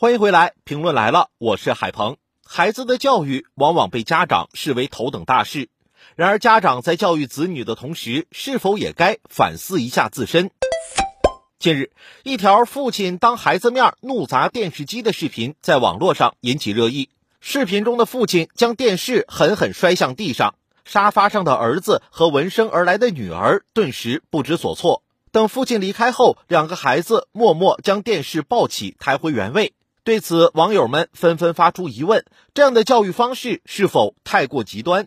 欢迎回来，评论来了，我是海鹏。孩子的教育往往被家长视为头等大事，然而家长在教育子女的同时，是否也该反思一下自身？近日，一条父亲当孩子面怒砸电视机的视频在网络上引起热议。视频中的父亲将电视狠狠摔向地上，沙发上的儿子和闻声而来的女儿顿时不知所措。等父亲离开后，两个孩子默默将电视抱起抬回原位。对此，网友们纷纷发出疑问：这样的教育方式是否太过极端？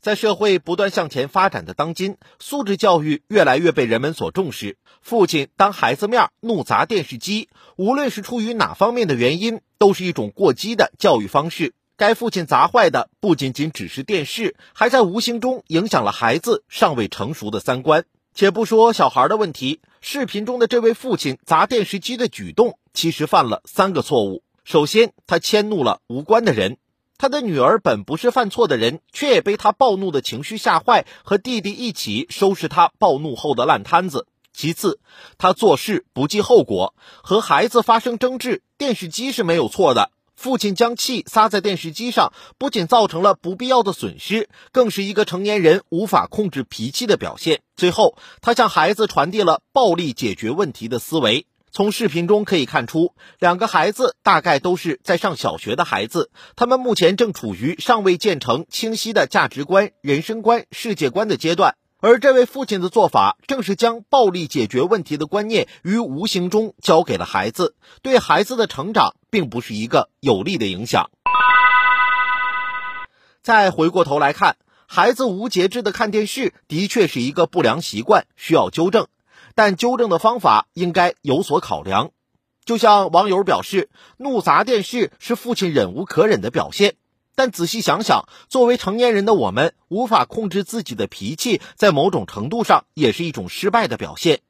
在社会不断向前发展的当今，素质教育越来越被人们所重视。父亲当孩子面怒砸电视机，无论是出于哪方面的原因，都是一种过激的教育方式。该父亲砸坏的不仅仅只是电视，还在无形中影响了孩子尚未成熟的三观。且不说小孩的问题，视频中的这位父亲砸电视机的举动，其实犯了三个错误。首先，他迁怒了无关的人，他的女儿本不是犯错的人，却也被他暴怒的情绪吓坏，和弟弟一起收拾他暴怒后的烂摊子。其次，他做事不计后果，和孩子发生争执，电视机是没有错的。父亲将气撒在电视机上，不仅造成了不必要的损失，更是一个成年人无法控制脾气的表现。最后，他向孩子传递了暴力解决问题的思维。从视频中可以看出，两个孩子大概都是在上小学的孩子，他们目前正处于尚未建成清晰的价值观、人生观、世界观的阶段。而这位父亲的做法，正是将暴力解决问题的观念于无形中交给了孩子，对孩子的成长并不是一个有利的影响。再回过头来看，孩子无节制的看电视，的确是一个不良习惯，需要纠正，但纠正的方法应该有所考量。就像网友表示，怒砸电视是父亲忍无可忍的表现。但仔细想想，作为成年人的我们无法控制自己的脾气，在某种程度上也是一种失败的表现。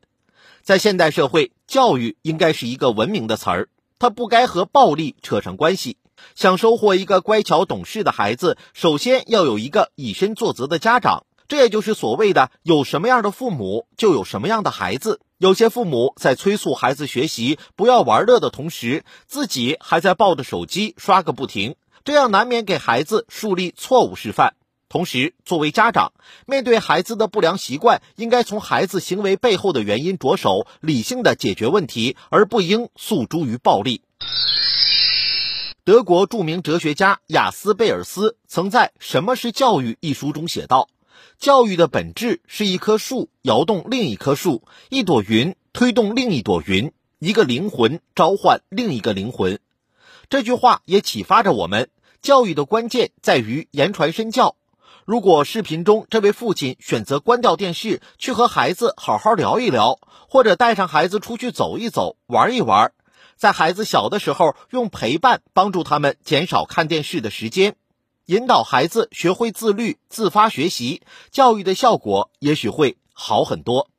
在现代社会，教育应该是一个文明的词儿，他不该和暴力扯上关系。想收获一个乖巧懂事的孩子，首先要有一个以身作则的家长。这也就是所谓的“有什么样的父母，就有什么样的孩子”。有些父母在催促孩子学习、不要玩乐的同时，自己还在抱着手机刷个不停。这样难免给孩子树立错误示范。同时，作为家长，面对孩子的不良习惯，应该从孩子行为背后的原因着手，理性的解决问题，而不应诉诸于暴力。德国著名哲学家雅斯贝尔斯曾在《什么是教育》一书中写道：“教育的本质是一棵树摇动另一棵树，一朵云推动另一朵云，一个灵魂召唤另一个灵魂。”这句话也启发着我们：教育的关键在于言传身教。如果视频中这位父亲选择关掉电视，去和孩子好好聊一聊，或者带上孩子出去走一走、玩一玩，在孩子小的时候用陪伴帮助他们减少看电视的时间，引导孩子学会自律、自发学习，教育的效果也许会好很多。